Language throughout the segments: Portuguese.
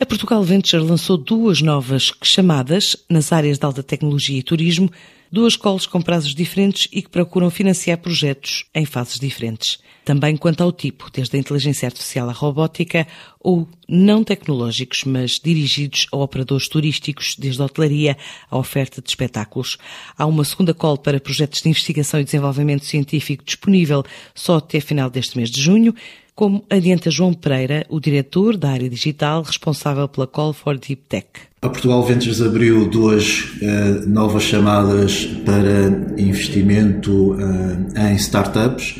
A Portugal Venture lançou duas novas chamadas nas áreas de alta tecnologia e turismo, duas calls com prazos diferentes e que procuram financiar projetos em fases diferentes. Também quanto ao tipo, desde a inteligência artificial à robótica ou não tecnológicos, mas dirigidos a operadores turísticos, desde a hotelaria à oferta de espetáculos. Há uma segunda call para projetos de investigação e desenvolvimento científico disponível só até final deste mês de junho como adianta João Pereira, o diretor da área digital responsável pela Call for Deep Tech. A Portugal Ventures abriu duas uh, novas chamadas para investimento uh, em startups.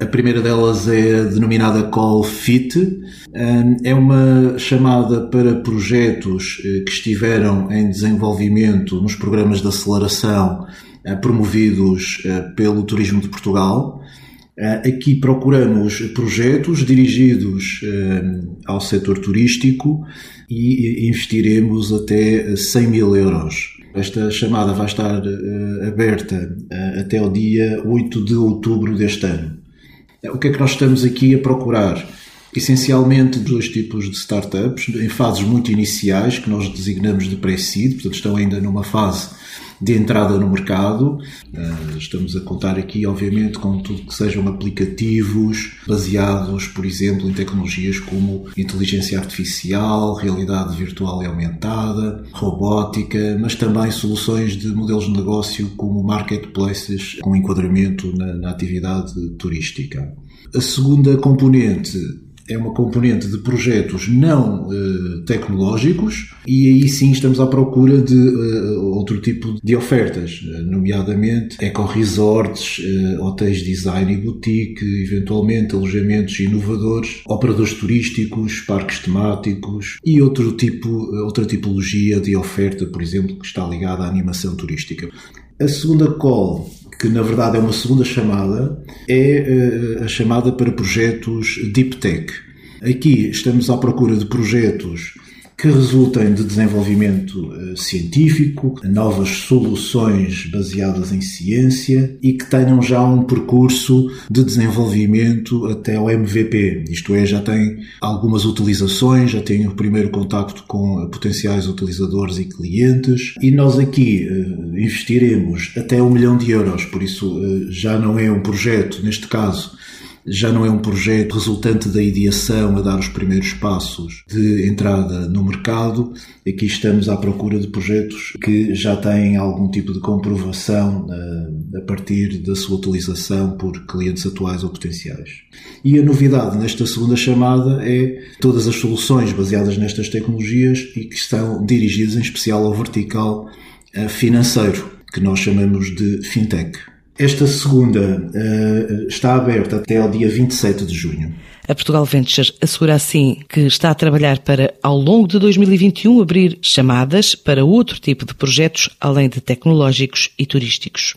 A primeira delas é denominada Call Fit. É uma chamada para projetos que estiveram em desenvolvimento nos programas de aceleração promovidos pelo Turismo de Portugal. Eh, aqui procuramos projetos dirigidos eh, ao setor turístico e investiremos até 100 mil euros. Esta chamada vai estar eh, aberta até o dia 8 de outubro deste ano. O que é que nós estamos aqui a procurar? Essencialmente dois tipos de startups, em fases muito iniciais, que nós designamos de pré-seed, portanto estão ainda numa fase de entrada no mercado. Ah, estamos a contar aqui, obviamente, com tudo que sejam aplicativos baseados, por exemplo, em tecnologias como inteligência artificial, realidade virtual e aumentada, robótica, mas também soluções de modelos de negócio como marketplaces com enquadramento na, na atividade turística. A segunda componente é uma componente de projetos não uh, tecnológicos e aí sim estamos à procura de uh, outro tipo de ofertas, nomeadamente eco-resorts, uh, hotéis design e boutique, eventualmente alojamentos inovadores, operadores turísticos, parques temáticos e outro tipo, outra tipologia de oferta, por exemplo, que está ligada à animação turística. A segunda call que na verdade é uma segunda chamada, é a chamada para projetos Deep Tech. Aqui estamos à procura de projetos que resultem de desenvolvimento uh, científico, novas soluções baseadas em ciência e que tenham já um percurso de desenvolvimento até o MVP. Isto é, já tem algumas utilizações, já tem o primeiro contacto com potenciais utilizadores e clientes e nós aqui uh, investiremos até um milhão de euros, por isso uh, já não é um projeto, neste caso, já não é um projeto resultante da ideação a dar os primeiros passos de entrada no mercado. Aqui estamos à procura de projetos que já têm algum tipo de comprovação uh, a partir da sua utilização por clientes atuais ou potenciais. E a novidade nesta segunda chamada é todas as soluções baseadas nestas tecnologias e que estão dirigidas em especial ao vertical financeiro, que nós chamamos de fintech. Esta segunda uh, está aberta até ao dia 27 de junho. A Portugal Ventures assegura assim que está a trabalhar para, ao longo de 2021, abrir chamadas para outro tipo de projetos além de tecnológicos e turísticos.